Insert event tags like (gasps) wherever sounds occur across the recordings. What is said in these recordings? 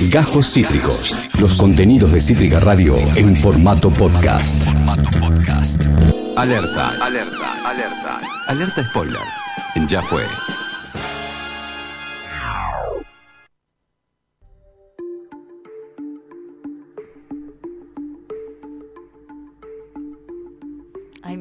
Gajos Cítricos. Los contenidos de Cítrica Radio en formato podcast. Alerta. Alerta. Alerta. Alerta spoiler. Ya fue.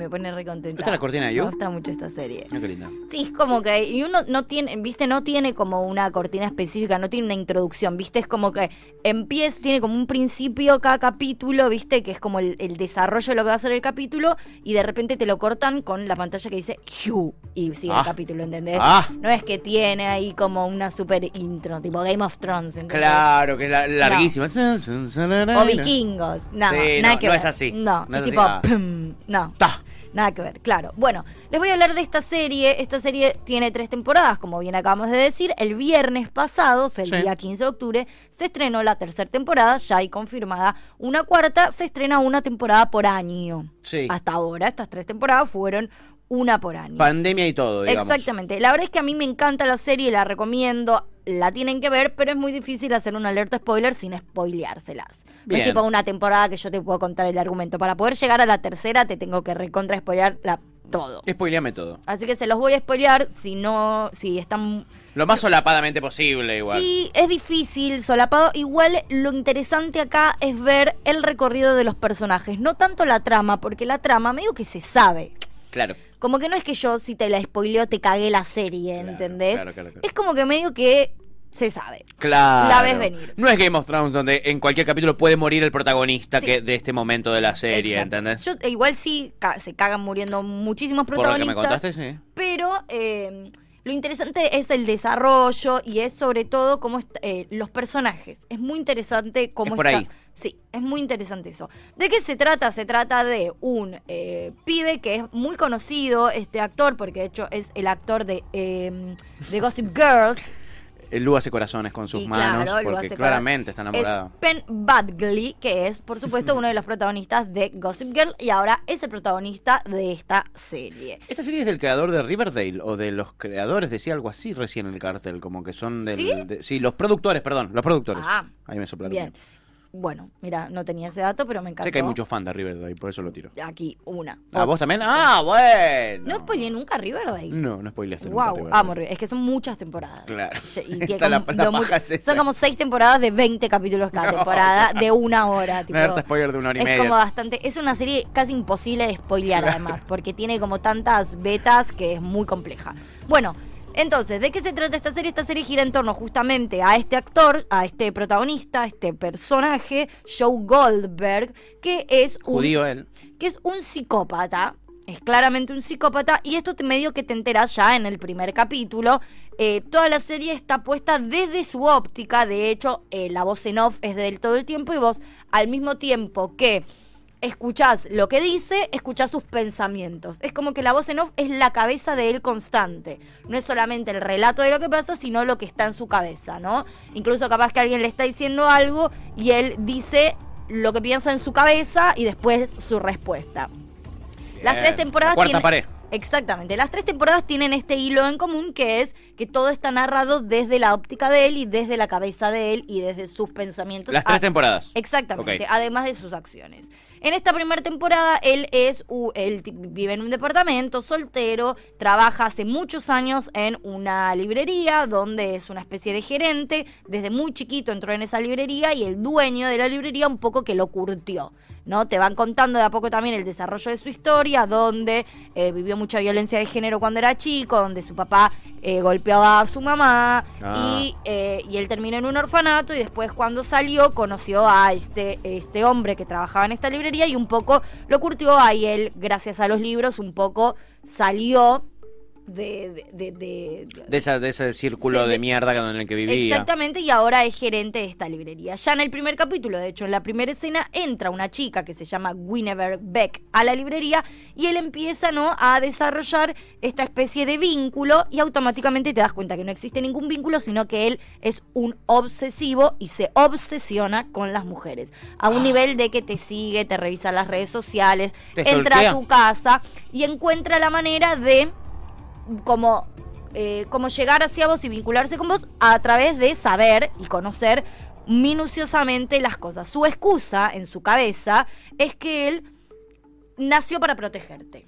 Me pone recontenta. ¿Esta es la cortina de You? Me gusta mucho esta serie. Mira qué linda. Sí, es como que y uno no tiene, viste, no tiene como una cortina específica, no tiene una introducción, viste, es como que empieza, tiene como un principio cada capítulo, viste, que es como el, el desarrollo de lo que va a ser el capítulo, y de repente te lo cortan con la pantalla que dice You, y sigue Ah. el capítulo, ¿entendés? Ah. No es que tiene ahí como una super intro, tipo Game of Thrones, ¿entendés? Claro, que es la- larguísima. O vikingos. No, Sí, nada no, que no ver. es así. No, No es tipo. así. Ah. pum, no. Ta. Nada que ver, claro. Bueno, les voy a hablar de esta serie. Esta serie tiene tres temporadas, como bien acabamos de decir. El viernes pasado, o sea, el Sí. día 15 de octubre, se estrenó la tercera temporada, ya hay confirmada una cuarta. Se estrena una temporada por año. Sí. Hasta ahora, estas tres temporadas fueron una por año. Pandemia y todo, digamos. Exactamente. La verdad es que a mí me encanta la serie, la recomiendo, la tienen que ver, pero es muy difícil hacer una alerta spoiler sin spoileárselas. No es tipo una temporada que yo te puedo contar el argumento. Para poder llegar a la tercera te tengo que recontra spoilear la, todo. Spoileame todo. Así que se los voy a spoilear si no, si están... Lo más solapadamente posible, igual. Sí, es difícil, solapado. Igual lo interesante acá es ver el recorrido de los personajes, no tanto la trama, porque la trama medio que se sabe. Claro. Como que no es que yo, si te la spoileo, te cagué la serie, ¿entendés? claro, claro, claro. Es como que medio que se sabe. Claro. La ves venir. No es Game of Thrones donde en cualquier capítulo puede morir el protagonista Sí. que de este momento de la serie, Exacto. ¿entendés? Yo, eh, igual sí ca- se cagan muriendo muchísimos Por lo que protagonistas. me contaste, sí. Pero eh, lo interesante es el desarrollo y es sobre todo cómo eh, los personajes. Es muy interesante cómo Es por está- ahí. Sí, es muy interesante eso. ¿De qué se trata? Se trata de un eh, pibe que es muy conocido, este actor, porque de hecho es el actor de, eh, de Gossip Girls. El Lu hace corazones con sus Y manos claro, porque claramente está enamorado. Es Penn Badgley, que es, por supuesto, (laughs) uno de los protagonistas de Gossip Girl y ahora es el protagonista de esta serie. ¿Esta serie es del creador de Riverdale o de los creadores? Decía algo así recién en el cartel, como que son del... ¿Sí? de- sí, los productores, perdón, los productores. Ah, Ahí me soplaron. Bien. Bueno, mira, no tenía ese dato, pero me encantó. Sé que hay muchos fans de Riverdale, por eso lo tiro. Aquí, una. ¿A vos también? ¡Ah, bueno! No spoileé nunca Riverdale. No, no spoileaste nunca Wow, Riverdale. amo Riverdale. Es que son muchas temporadas. Claro. Y (laughs) tiene Esa la- como- la es esa. son como seis temporadas de 20 capítulos cada (laughs) No. temporada, de una hora. (laughs) Tipo, alerta spoiler de una hora y es media. como bastante. Es una serie casi imposible de spoilear, además, porque tiene como tantas betas que es muy compleja. Bueno. Entonces, ¿de qué se trata esta serie? Esta serie gira en torno justamente a este actor, a este protagonista, a este personaje, Joe Goldberg, que es un Judío él. que es un psicópata. Es claramente un psicópata. Y esto te medio que te enteras ya en el primer capítulo. Eh, toda la serie está puesta desde su óptica. De hecho, eh, la voz en off es de él todo el tiempo. Y vos, al mismo tiempo que escuchás lo que dice, escuchás sus pensamientos. Es como que la voz en off es la cabeza de él constante. No es solamente el relato de lo que pasa, sino lo que está en su cabeza, ¿no? Incluso capaz que alguien le está diciendo algo y él dice lo que piensa en su cabeza y después su respuesta. Las tres temporadas La cuarta tienen- pared. Exactamente. Las tres temporadas tienen este hilo en común que es que todo está narrado desde la óptica de él y desde la cabeza de él y desde sus pensamientos. Las tres Ah, temporadas. Exactamente, además de sus acciones. En esta primera temporada él es él vive en un departamento soltero, trabaja hace muchos años en una librería donde es una especie de gerente, desde muy chiquito entró en esa librería y el dueño de la librería un poco que lo curtió. ¿No? Te van contando de a poco también el desarrollo de su historia, donde eh, vivió mucha violencia de género cuando era chico, donde su papá eh, golpeaba a su mamá Ah. y, eh, y él terminó en un orfanato y después cuando salió conoció a este, este hombre que trabajaba en esta librería y un poco lo curtió ahí él, gracias a los libros, un poco salió de... de, de- de- esa, de ese círculo Sí, de mierda en el que vivía. Exactamente, y ahora es gerente de esta librería. Ya en el primer capítulo, de hecho, en la primera escena, entra una chica que se llama Guinevere Beck a la librería y él empieza ¿no? a desarrollar esta especie de vínculo y automáticamente te das cuenta que no existe ningún vínculo, sino que él es un obsesivo y se obsesiona con las mujeres. A un nivel de que te sigue, te revisa las redes sociales, entra a tu casa y encuentra la manera de como, eh, como llegar hacia vos y vincularse con vos a través de saber y conocer minuciosamente las cosas. Su excusa en su cabeza es que él nació para protegerte.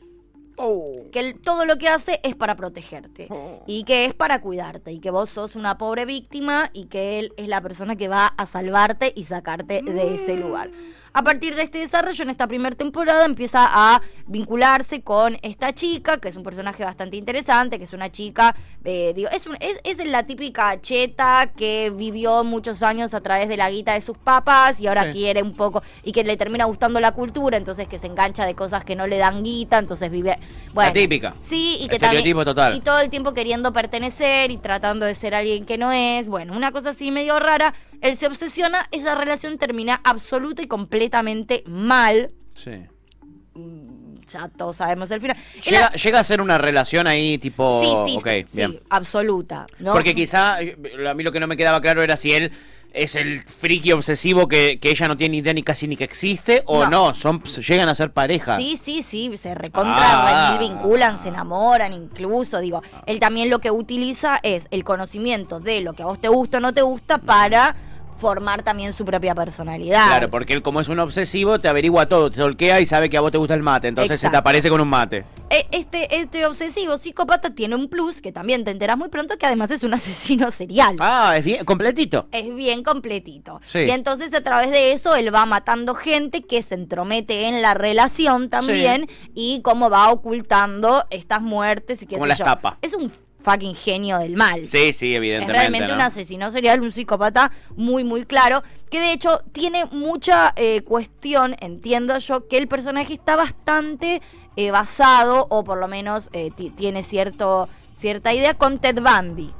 Que él, todo lo que hace es para protegerte y que es para cuidarte y que vos sos una pobre víctima y que él es la persona que va a salvarte y sacarte de ese lugar. A partir de este desarrollo, en esta primera temporada, empieza a vincularse con esta chica, que es un personaje bastante interesante, que es una chica, eh, digo, es, un- es, es la típica cheta que vivió muchos años a través de la guita de sus papás y ahora Sí. quiere un poco, y que le termina gustando la cultura, entonces que se engancha de cosas que no le dan guita, entonces vive... Bueno, La típica. Sí, y que también... Total. Y todo el tiempo queriendo pertenecer y tratando de ser alguien que no es. Bueno, una cosa así medio rara. Él se obsesiona, esa relación termina absoluta y completamente mal. Sí. Ya todos sabemos el final. Llega, a ser una relación ahí tipo... sí, sí, sí, absoluta. ¿no? Porque quizá, eh, a mí lo que no me quedaba claro era si él es el friki obsesivo que, que ella no tiene ni idea ni casi ni que existe, o No. no, son llegan a ser pareja. Sí, sí, sí, se recontra Ah. vinculan, se enamoran incluso, digo, él también lo que utiliza es el conocimiento de lo que a vos te gusta o no te gusta para formar también su propia personalidad. Claro, porque él como es un obsesivo te averigua todo, te tolquea y sabe que a vos te gusta el mate, entonces se te aparece con un mate. E- Este, este obsesivo psicópata tiene un plus que también te enteras muy pronto que además es un (laughs) asesino serial. Ah, es bien, completito. Es bien completito. Sí. Y entonces a través de eso él va matando gente que se entromete en la relación también y cómo va ocultando estas muertes y qué Como sé las yo. tapa. Es un fucking genio del mal. Sí, sí, Es evidentemente. realmente ¿no? un asesino serial, un psicópata muy, muy claro, que de hecho tiene mucha eh, cuestión, entiendo yo, que el personaje está bastante eh, basado, o por lo menos eh, ti- tiene cierto cierta idea con Ted Bundy,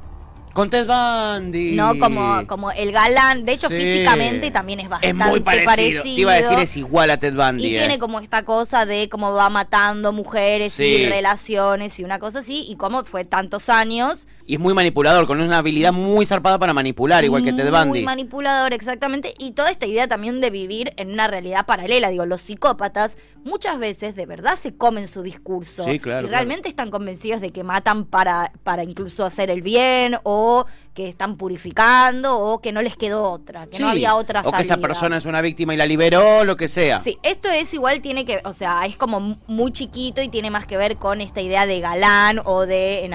Con Ted Bundy. ¿no? Como, como el galán, de hecho Sí. físicamente también es Es bastante muy parecido. Te iba a decir, es igual a Ted Bundy. y eh. tiene como esta cosa de cómo va matando mujeres Sí. y relaciones y una cosa así, y cómo fue tantos años Y es muy manipulador, con una habilidad muy zarpada para manipular, igual que Ted Muy Bundy. manipulador, exactamente. Y toda esta idea también de vivir en una realidad paralela. Digo, los psicópatas muchas veces de verdad se comen su discurso. Sí, claro, Y realmente están convencidos de que matan para, para incluso hacer el bien o que están purificando o que no les quedó otra, que no había otra O que esa salida. persona es una víctima y la liberó, lo que sea. Sí, esto es igual, tiene que, o sea, es como muy chiquito y tiene más que ver con esta idea de galán o de,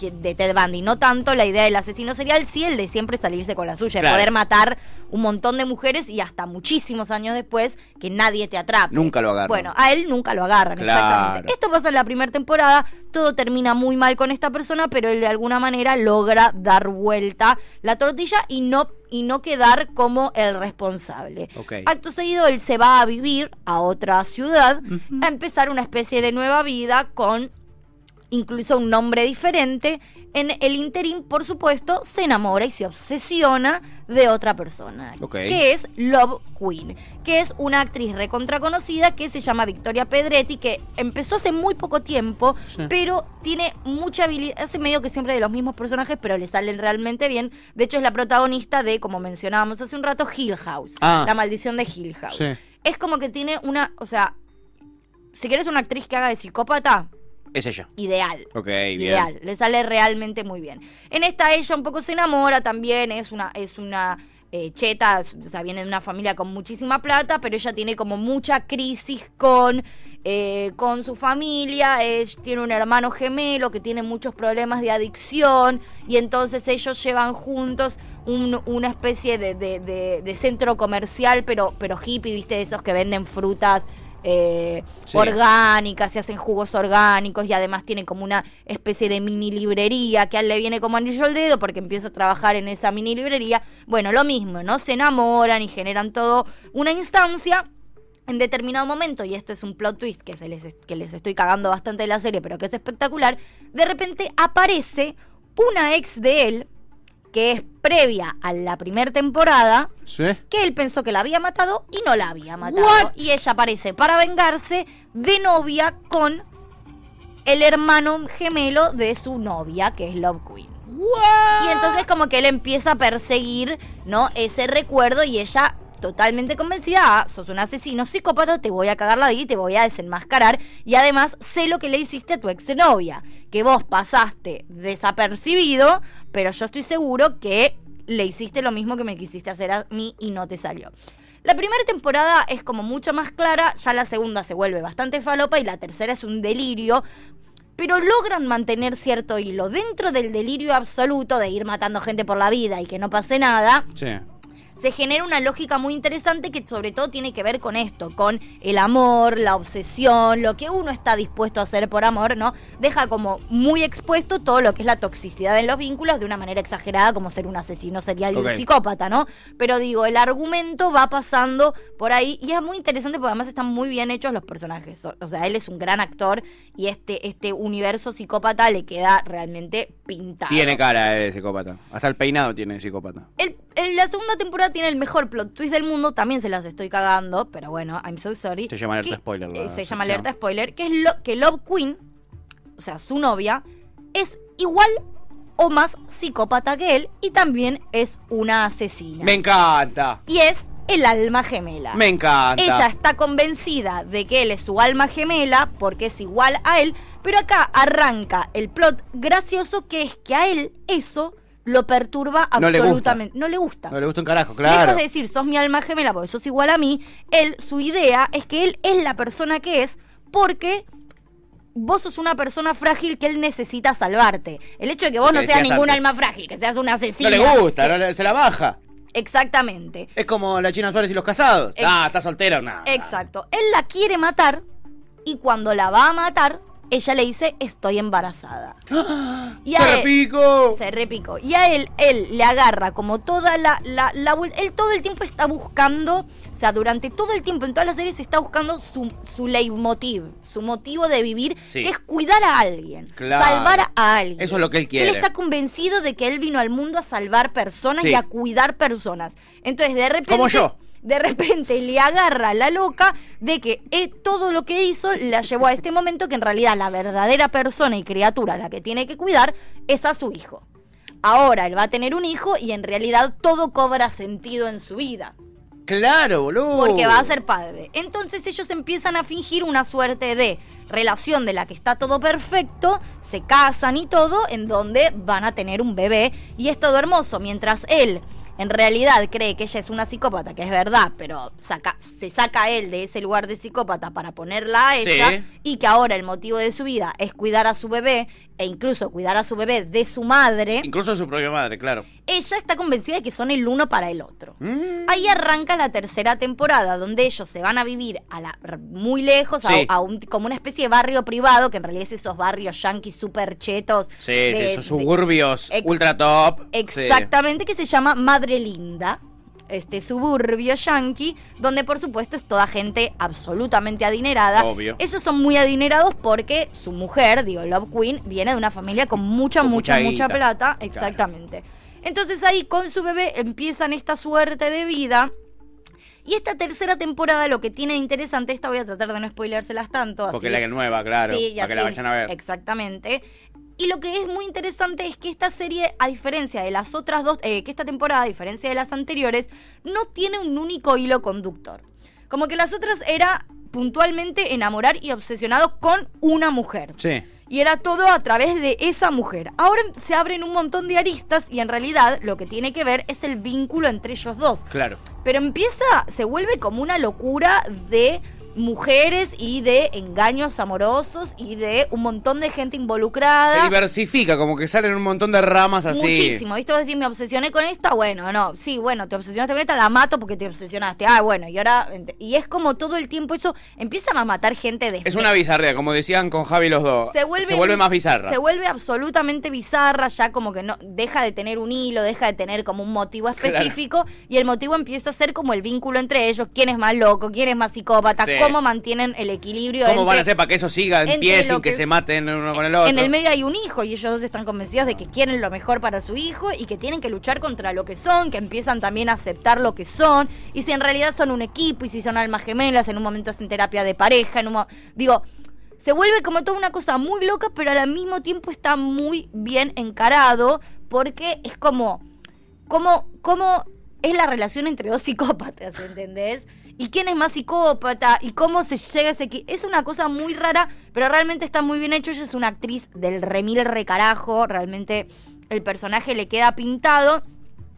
de Ted Bundy. No tanto la idea del asesino serial, sí el de siempre salirse con la suya, Claro. de poder matar un montón de mujeres y hasta muchísimos años después que nadie te atrape. Nunca lo agarran. Bueno, a él nunca lo agarran, Claro. exactamente. Esto pasa en la primera temporada, todo termina muy mal con esta persona, pero él de alguna manera logra dar vuelta la tortilla y no y no quedar como el responsable. Ok. Acto seguido, él se va a vivir a otra ciudad, a empezar una especie de nueva vida con incluso un nombre diferente. En el interín, por supuesto, se enamora y se obsesiona de otra persona, Ok. que es Love Queen, que es una actriz recontra conocida que se llama Victoria Pedretti, que empezó hace muy poco tiempo, Sí. pero tiene mucha habilidad, hace medio que siempre de los mismos personajes, pero le salen realmente bien. De hecho, es la protagonista de, como mencionábamos hace un rato, Hill House, Ah. la maldición de Hill House. Sí. Es como que tiene una, o sea, si quieres una actriz que haga de psicópata, Es ella. ideal. Ok, bien. Ideal, le sale realmente muy bien. En esta ella un poco se enamora también, es una, es una eh, cheta, o sea, viene de una familia con muchísima plata, pero ella tiene como mucha crisis con, eh, con su familia, es- tiene un hermano gemelo que tiene muchos problemas de adicción y entonces ellos llevan juntos un- una especie de, de- de- de centro comercial, pero, pero hippie, viste, de esos que venden frutas. Eh, Sí. orgánicas, se hacen jugos orgánicos y además tiene como una especie de mini librería que a él le viene como anillo al dedo porque empieza a trabajar en esa mini librería. Bueno, lo mismo, ¿no? Se enamoran y generan todo una instancia. En determinado momento, y esto es un plot twist que, se les, que les estoy cagando bastante de la serie, pero que es espectacular, de repente aparece una ex de él, que es previa a la primera temporada, ¿Sí? que él pensó que la había matado y no la había matado. What? Y ella aparece para vengarse de novia con el hermano gemelo de su novia, que es Love Queen. Y entonces como que él empieza a perseguir, ¿no? Ese recuerdo y ella totalmente convencida, ah, sos un asesino psicópata, te voy a cagar la vida y te voy a desenmascarar. Y además sé lo que le hiciste a tu exnovia, que vos pasaste desapercibido, pero yo estoy seguro que le hiciste lo mismo que me quisiste hacer a mí y no te salió. La primera temporada es como mucho más clara, ya la segunda se vuelve bastante falopa y la tercera es un delirio, pero logran mantener cierto hilo. Dentro del delirio absoluto de ir matando gente por la vida y que no pase nada, Sí. Se genera una lógica muy interesante que sobre todo tiene que ver con esto, con el amor, la obsesión, lo que uno está dispuesto a hacer por amor, ¿no? Deja como muy expuesto todo lo que es la toxicidad en los vínculos de una manera exagerada, como ser un asesino serial y Ok. un psicópata, ¿no? Pero digo, el argumento va pasando por ahí y es muy interesante porque además están muy bien hechos los personajes. O, sea, él es un gran actor y este, este universo psicópata le queda realmente pintado. Tiene cara de psicópata. Hasta el peinado tiene de psicópata. El- el- la segunda temporada tiene el mejor plot twist del mundo, también se las estoy cagando, pero bueno, I'm so sorry. Se llama alerta Que- spoiler, la eh, se sección. llama alerta spoiler, que es lo, que Love Queen, o sea, su novia, es igual o más psicópata que él y también es una asesina. Me encanta. y es el alma gemela. Me encanta. Ella está convencida de que él es su alma gemela porque es igual a él, pero acá arranca el plot gracioso que es que a él eso lo perturba No le absolutamente. No le gusta. No le gusta un carajo, Lejos claro. de decir, sos mi alma gemela porque sos igual a mí, él, su idea es que él es la persona que es porque vos sos una persona frágil que él necesita salvarte. El hecho de que vos no seas ningún antes. alma frágil, que seas una No asesina. le gusta, no le- se la baja. Exactamente. Es como la China Suárez y los casados. Ex- ah, está soltera o nada. Exacto. Él la quiere matar y cuando la va a matar, ella le dice, estoy embarazada. (gasps) Y a ¡Se él- repicó! Se repicó. Y a él, él le agarra como toda la, la, la Él todo el tiempo está buscando, o sea, durante todo el tiempo en todas las series está buscando su, su leitmotiv, su motivo de vivir, Sí. que es cuidar a alguien, Claro. salvar a alguien. Eso es lo que él quiere. Él está convencido de que él vino al mundo a salvar personas Sí. y a cuidar personas. Entonces, de repente. Como yo. De repente le agarra la loca de que eh, todo lo que hizo la llevó a este momento que en realidad la verdadera persona y criatura a la que tiene que cuidar es a su hijo. Ahora él va a tener un hijo y en realidad todo cobra sentido en su vida. Claro, boludo. Porque va a ser padre. Entonces ellos empiezan a fingir una suerte de relación de la que está todo perfecto, se casan y todo, en donde van a tener un bebé y es todo hermoso, mientras él en realidad cree que ella es una psicópata, que es verdad, pero saca, se saca a él de ese lugar de psicópata para ponerla a Sí. ella y que ahora el motivo de su vida es cuidar a su bebé e incluso cuidar a su bebé de su madre, Incluso su propia madre, claro. ella está convencida de que son el uno para el otro. Mm. Ahí arranca la tercera temporada, donde ellos se van a vivir a la, muy lejos, a- Sí. a, un, como una especie de barrio privado, que en realidad es esos barrios yanquis súper chetos. Sí, de- esos de- suburbios ultra top. Exactamente, que se llama Madre Linda. Este suburbio yankee, donde por supuesto es toda gente absolutamente adinerada. Obvio. Ellos son muy adinerados porque su mujer, digo, Love Queen, viene de una familia con mucha, Con mucha, mucha plata. Exactamente. Entonces ahí con su bebé empiezan esta suerte de vida. Y esta tercera temporada lo que tiene de interesante, esta voy a tratar de no spoilérselas tanto. Porque así- la que nueva, claro. Sí, ya para que la vayan a ver. Exactamente. Y lo que es muy interesante es que esta serie, a diferencia de las otras dos, eh, que esta temporada, a diferencia de las anteriores, no tiene un único hilo conductor. Como que las otras era puntualmente enamorar y obsesionados con una mujer. Sí. Y era todo a través de esa mujer. Ahora se abren un montón de aristas y en realidad lo que tiene que ver es el vínculo entre ellos dos. Claro. Pero empieza, se vuelve como una locura de mujeres y de engaños amorosos y de un montón de gente Se involucrada. diversifica, como que salen un montón de ramas así. Muchísimo, ¿viste? Vos decís, me obsesioné con esta, bueno, no, sí, bueno, te obsesionaste con esta, la mato porque te obsesionaste. Ah, bueno, y ahora, y es como todo el tiempo eso, empiezan a matar gente de Es una bizarrea, como decían con Javi los dos. se vuelve, más bizarra. Se vuelve absolutamente bizarra, ya como que no deja de tener un hilo, deja de tener como un motivo específico y el motivo empieza a ser como el vínculo entre ellos, quién es más loco, quién es más psicópata, Sí. cómo mantienen el equilibrio ¿Cómo van a hacer para que eso siga en pie sin que, que se maten uno con el otro? En el medio hay un hijo y ellos dos están convencidos de que quieren lo mejor para su hijo y que tienen que luchar contra lo que son, que empiezan también a aceptar lo que son y si en realidad son un equipo y si son almas gemelas, en un momento hacen terapia de pareja, en un digo, se vuelve como toda una cosa muy loca, pero al mismo tiempo está muy bien encarado porque es como como cómo es la relación entre dos (laughs) psicópatas, ¿entendés? ¿Y quién es más psicópata? ¿Y cómo se llega a ese... Es una cosa muy rara, pero realmente está muy bien hecho. Ella es una actriz del remil recarajo. Realmente el personaje le queda pintado.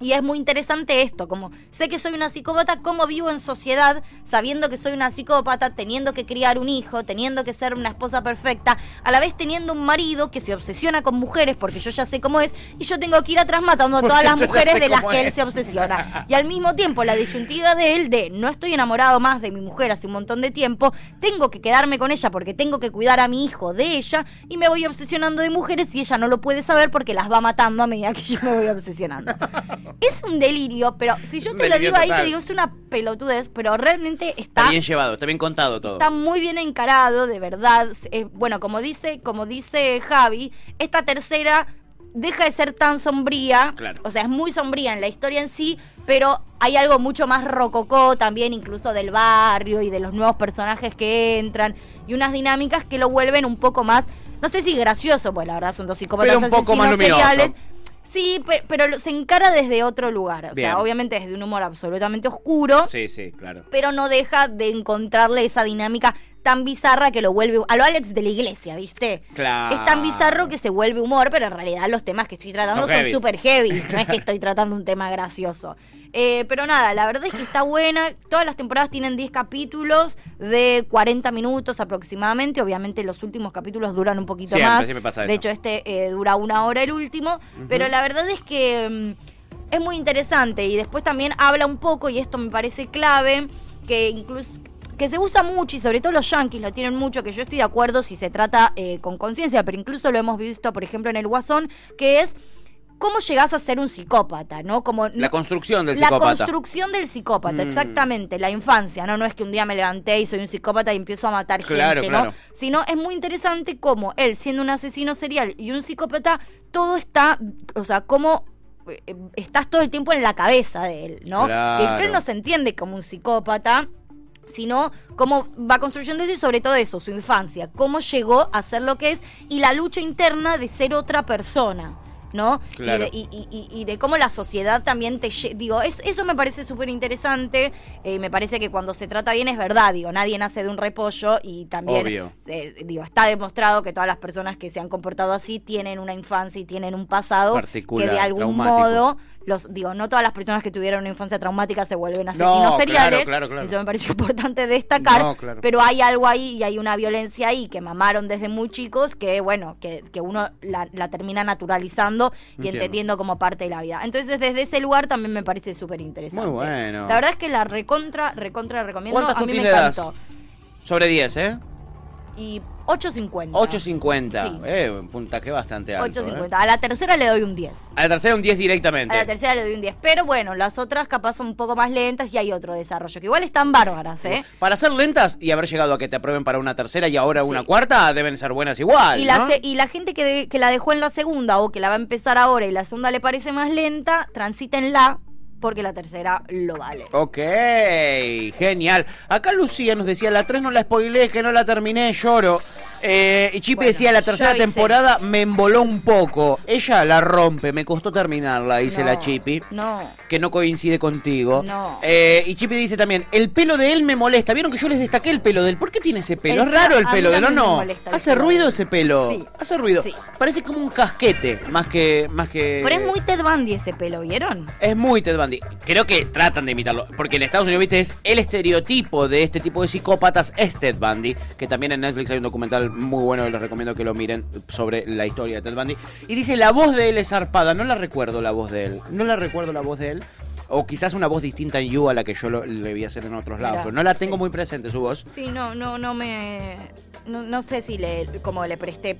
Y es muy interesante esto, como sé que soy una psicópata, cómo vivo en sociedad sabiendo que soy una psicópata, teniendo que criar un hijo, teniendo que ser una esposa perfecta, a la vez teniendo un marido que se obsesiona con mujeres porque yo ya sé cómo es y yo tengo que ir atrás matando a todas las mujeres de las que él se obsesiona. Y al mismo tiempo la disyuntiva de él de no estoy enamorado más de mi mujer hace un montón de tiempo, tengo que quedarme con ella porque tengo que cuidar a mi hijo de ella y me voy obsesionando de mujeres y ella no lo puede saber porque las va matando a medida que yo me voy obsesionando. (laughs) Es un delirio, pero si yo te lo digo ahí, te digo, es una pelotudez, pero realmente Está está, bien llevado, está bien contado todo. está muy bien encarado, de verdad. Eh, bueno, como dice, como dice Javi, esta tercera deja de ser tan sombría. Claro. O sea, es muy sombría en la historia en sí, pero hay algo mucho más rococó también, incluso del barrio y de los nuevos personajes que entran. Y unas dinámicas que lo vuelven un poco más, no sé si gracioso, pues la verdad son dos psicópatas Pero un poco más luminoso. seriales. Sí, pe- pero, lo- se encara desde otro lugar. O Bien. sea, obviamente desde un humor absolutamente oscuro Sí, sí, claro. pero no deja de encontrarle esa dinámica tan bizarra que lo vuelve a lo Alex de la iglesia, ¿viste? Claro. Es tan bizarro que se vuelve humor, pero en realidad los temas que estoy tratando Son súper heavy, no es que (laughs) estoy tratando un tema gracioso. Eh, pero nada, la verdad es que está buena. Todas las temporadas tienen 10 capítulos de 40 minutos aproximadamente. Obviamente los últimos capítulos duran un poquito Siempre, más. siempre pasa de eso. hecho, este eh, dura una hora el último. Pero la verdad es que mm, es muy interesante. Y después también habla un poco, y esto me parece clave, que incluso que se usa mucho y sobre todo los yankees lo tienen mucho, que yo estoy de acuerdo si se trata eh, con conciencia, pero incluso lo hemos visto, por ejemplo, en el Guasón, que es cómo llegás a ser un psicópata, ¿no? Como La construcción del la psicópata. construcción del psicópata, Mm. exactamente, la infancia, ¿no? No es que un día me levanté y soy un psicópata y empiezo a matar Claro, gente, claro. ¿no? Sino es muy interesante cómo él, siendo un asesino serial y un psicópata, todo está, o sea, cómo eh, estás todo el tiempo en la cabeza de él, ¿no? Claro. Y que él no se entiende como un psicópata, sino cómo va construyendo eso y sobre todo eso, su infancia, cómo llegó a ser lo que es y la lucha interna de ser otra persona. ¿No? Claro. Y, de, y- y- y de cómo la sociedad también te... Digo, es- eso me parece súper interesante. eh, me parece que cuando se trata bien es verdad. Digo, nadie nace de un repollo y también... Digo, está demostrado que todas las personas que se han comportado así tienen una infancia y tienen un pasado Particular, que de algún traumático. modo... Los, digo, no todas las personas que tuvieron una infancia traumática se vuelven asesinos claro, seriales. claro, claro. Eso me parece (laughs) importante destacar. No, claro. Pero hay algo ahí y hay una violencia ahí que mamaron desde muy chicos que, bueno, que, que uno la, la termina naturalizando y Entiendo. entendiendo como parte de la vida. Entonces, desde ese lugar también me parece súper interesante. Muy bueno. La verdad es que la recontra, recontra recomiendo. ¿Cuántas A mí me encantó. Sobre 10, ¿eh? Y 8.50. 8.50. Sí. Eh, un puntaje bastante alto. 8.50. ¿eh? A la tercera le doy un 10. A la tercera un 10 directamente. A la tercera le doy un 10. Pero bueno, las otras capaz son un poco más lentas y hay otro desarrollo. Que igual están bárbaras, ¿eh? Para ser lentas y haber llegado a que te aprueben para una tercera y ahora Sí. una cuarta, deben ser buenas igual. Y la, ¿no? se- y la gente que, de- que la dejó en la segunda o que la va a empezar ahora y la segunda le parece más lenta, transítenla porque la tercera lo vale. Ok, genial. Acá Lucía nos decía, la 3 no la spoileé, que no la terminé, lloro. Eh, y Chipi Bueno, decía, la tercera temporada me emboló un poco. Ella la rompe, me costó terminarla, dice No, la Chipi. No. Que no coincide contigo. No. Eh, y Chipi dice también, el pelo de él me molesta. Vieron que yo les destaqué el pelo de él. ¿Por qué tiene ese pelo? El es raro el pelo de él, ¿o no? molesta Hace ruido ese pelo. Sí. Hace ruido. Sí. Parece como un casquete, más que... Más que... Pero es muy Ted Bundy ese pelo, ¿vieron? Es muy Ted Bundy. Creo que tratan de imitarlo. Porque en Estados Unidos, viste, es el estereotipo de este tipo de psicópatas es Ted Bundy. Que también en Netflix hay un documental muy bueno y les recomiendo que lo miren sobre la historia de Ted Bundy. Y dice, la voz de él es zarpada. No la recuerdo la voz de él. No la recuerdo la voz de él. O quizás una voz distinta en You a la que yo lo, le vi hacer en otros lados. Mirá, pero no la tengo sí. muy presente su voz. Sí, no, no, no me. No, no sé si le. como le presté.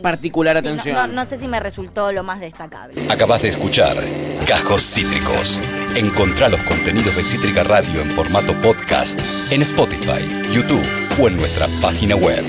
Particular Sí, no- atención. no, no sé si me resultó lo más destacable. Acabas de escuchar Cajos Cítricos. Encontrá los contenidos de Cítrica Radio en formato podcast en Spotify, YouTube o en nuestra página web.